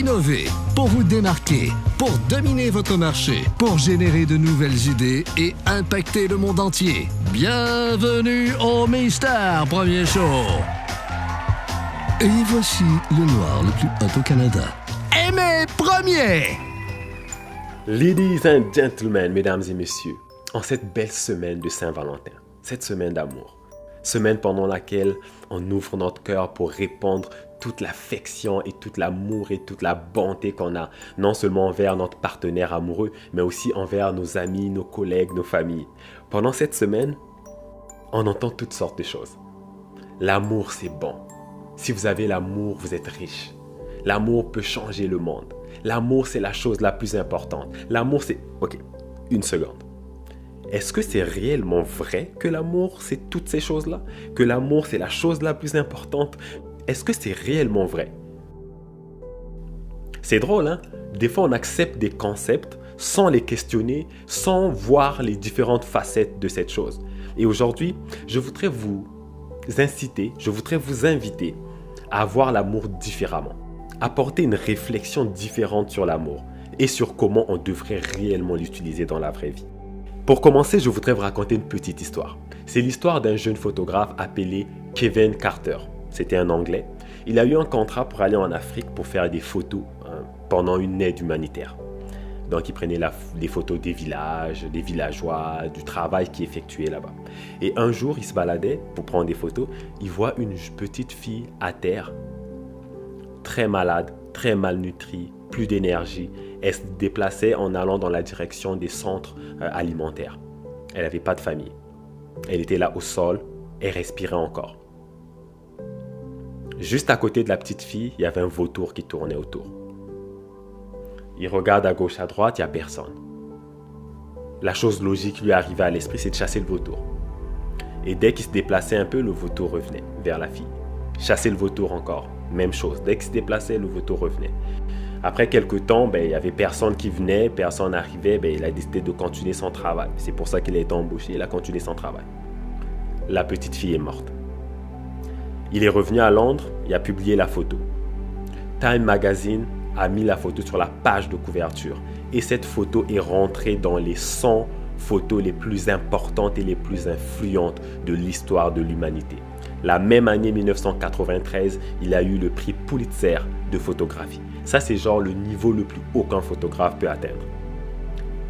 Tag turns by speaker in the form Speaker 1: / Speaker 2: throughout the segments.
Speaker 1: innover, pour vous démarquer, pour dominer votre marché, pour générer de nouvelles idées et impacter le monde entier. Bienvenue au Mystère Premier Show. Et voici le noir le plus hot au Canada. Aimé Premier!
Speaker 2: Ladies and gentlemen, mesdames et messieurs, en cette belle semaine de Saint-Valentin, cette semaine d'amour, semaine pendant laquelle on ouvre notre cœur pour répandre toute l'affection et tout l'amour et toute la bonté qu'on a, non seulement envers notre partenaire amoureux, mais aussi envers nos amis, nos collègues, nos familles. Pendant cette semaine, on entend toutes sortes de choses. L'amour, c'est bon. Si vous avez l'amour, vous êtes riche. L'amour peut changer le monde. L'amour, c'est la chose la plus importante. L'amour, c'est... Ok, une seconde. Est-ce que c'est réellement vrai que l'amour, c'est toutes ces choses-là? Que l'amour, c'est la chose la plus importante? Est-ce que c'est réellement vrai? C'est drôle, hein? Des fois, on accepte des concepts sans les questionner, sans voir les différentes facettes de cette chose. Et aujourd'hui, je voudrais vous inciter, je voudrais vous inviter à voir l'amour différemment, apporter une réflexion différente sur l'amour et sur comment on devrait réellement l'utiliser dans la vraie vie. Pour commencer, je voudrais vous raconter une petite histoire. C'est l'histoire d'un jeune photographe appelé Kevin Carter. C'était un Anglais. Il a eu un contrat pour aller en Afrique pour faire des photos hein, pendant une aide humanitaire. Donc il prenait des photos des villages, des villageois, du travail qui effectuait là-bas. Et un jour, il se baladait pour prendre des photos. Il voit une petite fille à terre, très malade, très malnutrie, plus d'énergie. Elle se déplaçait en allant dans la direction des centres euh, alimentaires. Elle n'avait pas de famille. Elle était là au sol et respirait encore. Juste à côté de la petite fille, il y avait un vautour qui tournait autour. Il regarde à gauche, à droite, il n'y a personne. La chose logique lui arrivait à l'esprit, c'est de chasser le vautour. Et dès qu'il se déplaçait un peu, le vautour revenait vers la fille. Chasser le vautour encore, même chose. Dès qu'il se déplaçait, le vautour revenait. Après quelques temps, ben, il n'y avait personne qui venait, personne n'arrivait, ben, il a décidé de continuer son travail. C'est pour ça qu'il a été embauché, il a continué son travail. La petite fille est morte. Il est revenu à Londres, il a publié la photo. Time Magazine a mis la photo sur la page de couverture et cette photo est rentrée dans les 100 photos les plus importantes et les plus influentes de l'histoire de l'humanité. La même année 1993, il a eu le prix Pulitzer de photographie. Ça, c'est genre le niveau le plus haut qu'un photographe peut atteindre.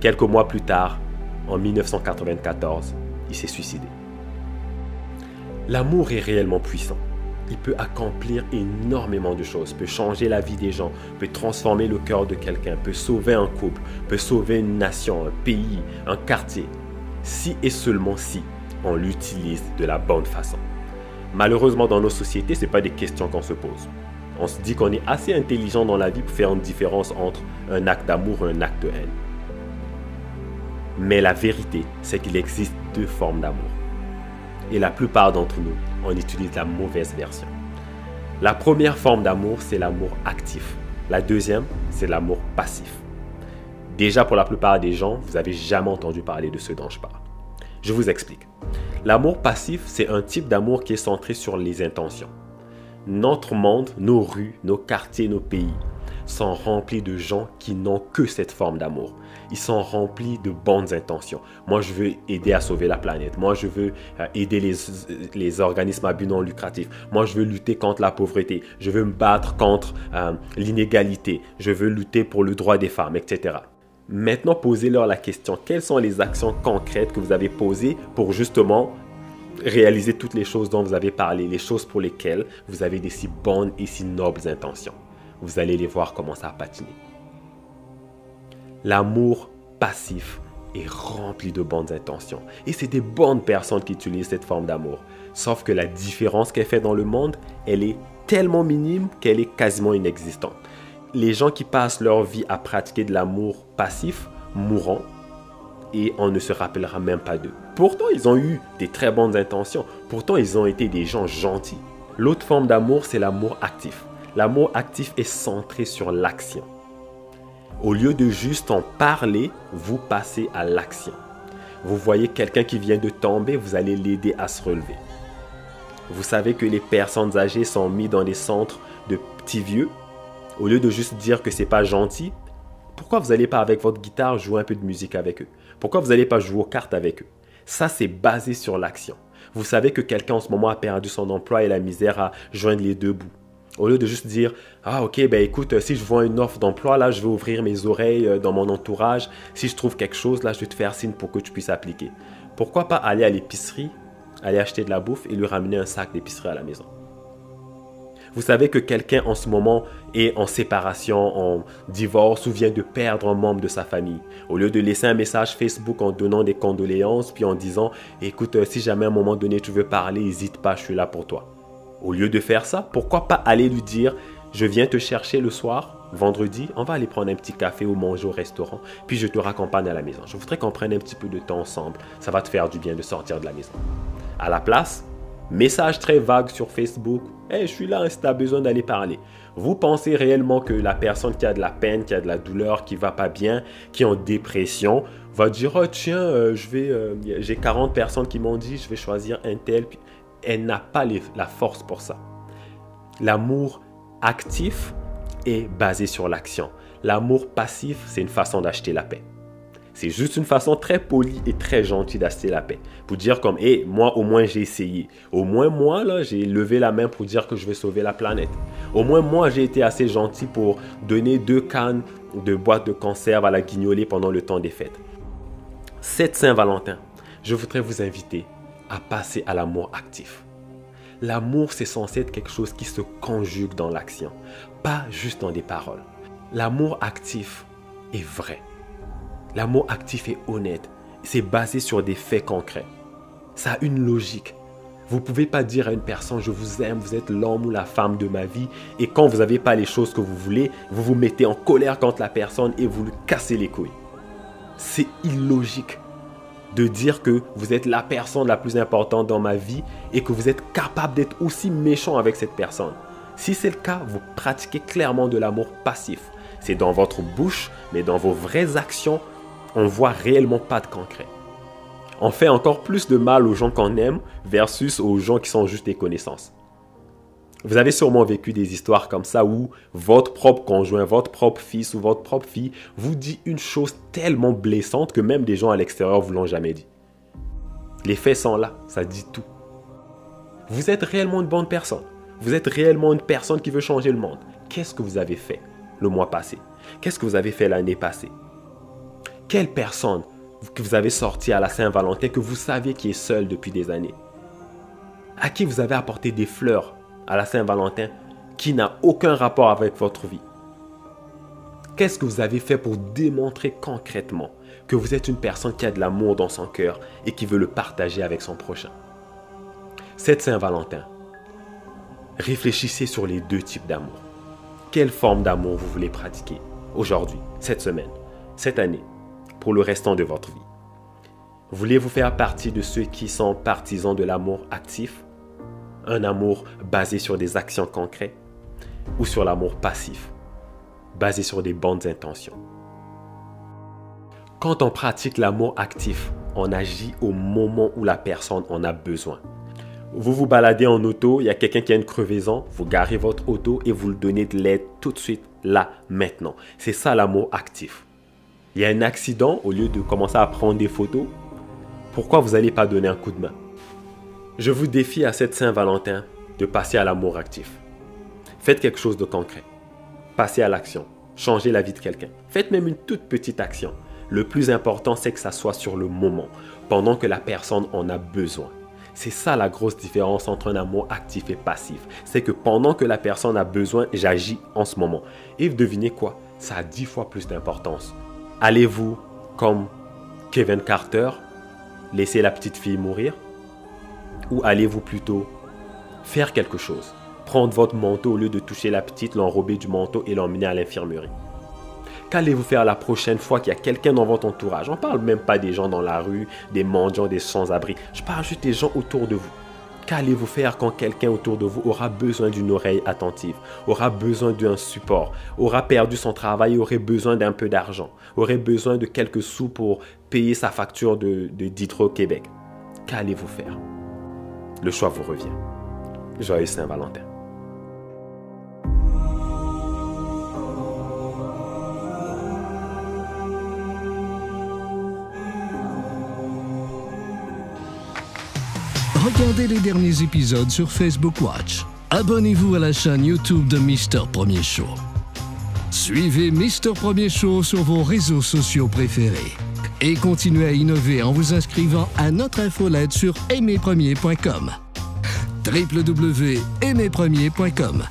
Speaker 2: Quelques mois plus tard, en 1994, il s'est suicidé. L'amour est réellement puissant. Il peut accomplir énormément de choses, peut changer la vie des gens, peut transformer le cœur de quelqu'un, peut sauver un couple, peut sauver une nation, un pays, un quartier. Si et seulement si on l'utilise de la bonne façon. Malheureusement, dans nos sociétés, ce pas des questions qu'on se pose. On se dit qu'on est assez intelligent dans la vie pour faire une différence entre un acte d'amour et un acte de haine. Mais la vérité, c'est qu'il existe deux formes d'amour. Et la plupart d'entre nous, on utilise la mauvaise version. La première forme d'amour, c'est l'amour actif. La deuxième, c'est l'amour passif. Déjà, pour la plupart des gens, vous n'avez jamais entendu parler de ce dont je parle. Je vous explique. L'amour passif, c'est un type d'amour qui est centré sur les intentions. Notre monde, nos rues, nos quartiers, nos pays sont remplis de gens qui n'ont que cette forme d'amour. Ils sont remplis de bonnes intentions. Moi, je veux aider à sauver la planète. Moi, je veux euh, aider les, les organismes à but non lucratif. Moi, je veux lutter contre la pauvreté. Je veux me battre contre euh, l'inégalité. Je veux lutter pour le droit des femmes, etc. Maintenant, posez-leur la question, quelles sont les actions concrètes que vous avez posées pour justement réaliser toutes les choses dont vous avez parlé, les choses pour lesquelles vous avez des si bonnes et si nobles intentions? Vous allez les voir commencer à patiner. L'amour passif est rempli de bonnes intentions. Et c'est des bonnes personnes qui utilisent cette forme d'amour. Sauf que la différence qu'elle fait dans le monde, elle est tellement minime qu'elle est quasiment inexistante. Les gens qui passent leur vie à pratiquer de l'amour passif mourront et on ne se rappellera même pas d'eux. Pourtant, ils ont eu des très bonnes intentions. Pourtant, ils ont été des gens gentils. L'autre forme d'amour, c'est l'amour actif. L'amour actif est centré sur l'action. Au lieu de juste en parler, vous passez à l'action. Vous voyez quelqu'un qui vient de tomber, vous allez l'aider à se relever. Vous savez que les personnes âgées sont mises dans des centres de petits vieux Au lieu de juste dire que c'est pas gentil, pourquoi vous n'allez pas avec votre guitare jouer un peu de musique avec eux? Pourquoi vous n'allez pas jouer aux cartes avec eux? Ça, c'est basé sur l'action. Vous savez que quelqu'un en ce moment a perdu son emploi et la misère à joindre les deux bouts. Au lieu de juste dire Ah, ok, ben écoute, si je vois une offre d'emploi, là, je vais ouvrir mes oreilles euh, dans mon entourage. Si je trouve quelque chose, là, je vais te faire signe pour que tu puisses appliquer. Pourquoi pas aller à l'épicerie, aller acheter de la bouffe et lui ramener un sac d'épicerie à la maison? Vous savez que quelqu'un en ce moment est en séparation, en divorce ou vient de perdre un membre de sa famille. Au lieu de laisser un message Facebook en donnant des condoléances, puis en disant Écoute, euh, si jamais à un moment donné tu veux parler, n'hésite pas, je suis là pour toi. Au lieu de faire ça, pourquoi pas aller lui dire Je viens te chercher le soir, vendredi, on va aller prendre un petit café ou manger au restaurant, puis je te raccompagne à la maison. Je voudrais qu'on prenne un petit peu de temps ensemble. Ça va te faire du bien de sortir de la maison. À la place, message très vague sur Facebook Hey, je suis là si tu as besoin d'aller parler. Vous pensez réellement que la personne qui a de la peine, qui a de la douleur, qui va pas bien, qui est en dépression, va dire oh tiens, euh, euh, j'ai 40 personnes qui m'ont dit, je vais choisir un tel elle n'a pas la force pour ça. L'amour actif est basé sur l'action. L'amour passif, c'est une façon d'acheter la paix. C'est juste une façon très polie et très gentille d'acheter la paix. Pour dire comme, hé, moi au moins j'ai essayé. Au moins moi, là, j'ai levé la main pour dire que je vais sauver la planète. Au moins moi, j'ai été assez gentil pour donner deux cannes de boîte de conserve à la guignolée pendant le temps des fêtes. Cette Saint-Valentin, je voudrais vous inviter à passer à l'amour actif. L'amour, c'est censé être quelque chose qui se conjugue dans l'action, pas juste dans des paroles. L'amour actif est vrai. L'amour actif est honnête. C'est basé sur des faits concrets. Ça a une logique. Vous ne pouvez pas dire à une personne, je vous aime, vous êtes l'homme ou la femme de ma vie, et quand vous n'avez pas les choses que vous voulez, vous vous mettez en colère contre la personne et vous lui cassez les couilles. C'est illogique de dire que vous êtes la personne la plus importante dans ma vie et que vous êtes capable d'être aussi méchant avec cette personne. Si c'est le cas, vous pratiquez clairement de l'amour passif. C'est dans votre bouche, mais dans vos vraies actions, on voit réellement pas de concret. On fait encore plus de mal aux gens qu'on aime versus aux gens qui sont juste des connaissances. Vous avez sûrement vécu des histoires comme ça où votre propre conjoint, votre propre fils ou votre propre fille vous dit une chose tellement blessante que même des gens à l'extérieur vous l'ont jamais dit. Les faits sont là, ça dit tout. Vous êtes réellement une bonne personne. Vous êtes réellement une personne qui veut changer le monde. Qu'est-ce que vous avez fait le mois passé? Qu'est-ce que vous avez fait l'année passée? Quelle personne que vous avez sorti à la Saint-Valentin que vous saviez qui est seule depuis des années? À qui vous avez apporté des fleurs? À la Saint-Valentin qui n'a aucun rapport avec votre vie. Qu'est-ce que vous avez fait pour démontrer concrètement que vous êtes une personne qui a de l'amour dans son cœur et qui veut le partager avec son prochain? Cette Saint-Valentin, réfléchissez sur les deux types d'amour. Quelle forme d'amour vous voulez pratiquer aujourd'hui, cette semaine, cette année, pour le restant de votre vie? Voulez-vous faire partie de ceux qui sont partisans de l'amour actif? Un amour basé sur des actions concrètes ou sur l'amour passif, basé sur des bonnes intentions. Quand on pratique l'amour actif, on agit au moment où la personne en a besoin. Vous vous baladez en auto, il y a quelqu'un qui a une crevaison, vous garez votre auto et vous lui donnez de l'aide tout de suite, là, maintenant. C'est ça l'amour actif. Il y a un accident, au lieu de commencer à prendre des photos, pourquoi vous n'allez pas donner un coup de main? Je vous défie à cette Saint-Valentin de passer à l'amour actif. Faites quelque chose de concret. Passez à l'action. Changez la vie de quelqu'un. Faites même une toute petite action. Le plus important, c'est que ça soit sur le moment, pendant que la personne en a besoin. C'est ça la grosse différence entre un amour actif et passif. C'est que pendant que la personne a besoin, j'agis en ce moment. Et devinez quoi? Ça a dix fois plus d'importance. Allez-vous, comme Kevin Carter, laisser la petite fille mourir? Ou allez-vous plutôt faire quelque chose? Prendre votre manteau au lieu de toucher la petite, l'enrober du manteau et l'emmener à l'infirmerie. Qu'allez-vous faire la prochaine fois qu'il y a quelqu'un dans votre entourage? On ne parle même pas des gens dans la rue, des mendiants, des sans-abri. Je parle juste des gens autour de vous. Qu'allez-vous faire quand quelqu'un autour de vous aura besoin d'une oreille attentive, aura besoin d'un support, aura perdu son travail, aurait besoin d'un peu d'argent, aurait besoin de quelques sous pour payer sa facture de, de Québec? Qu'allez-vous faire? le choix vous revient. Joyeux Saint-Valentin.
Speaker 1: Regardez les derniers épisodes sur Facebook Watch. Abonnez-vous à la chaîne YouTube de Mister Premier Show. Suivez Mister Premier Show sur vos réseaux sociaux préférés. Et continuez à innover en vous inscrivant à notre infolette sur aimerpremier.com www.aimerpremier.com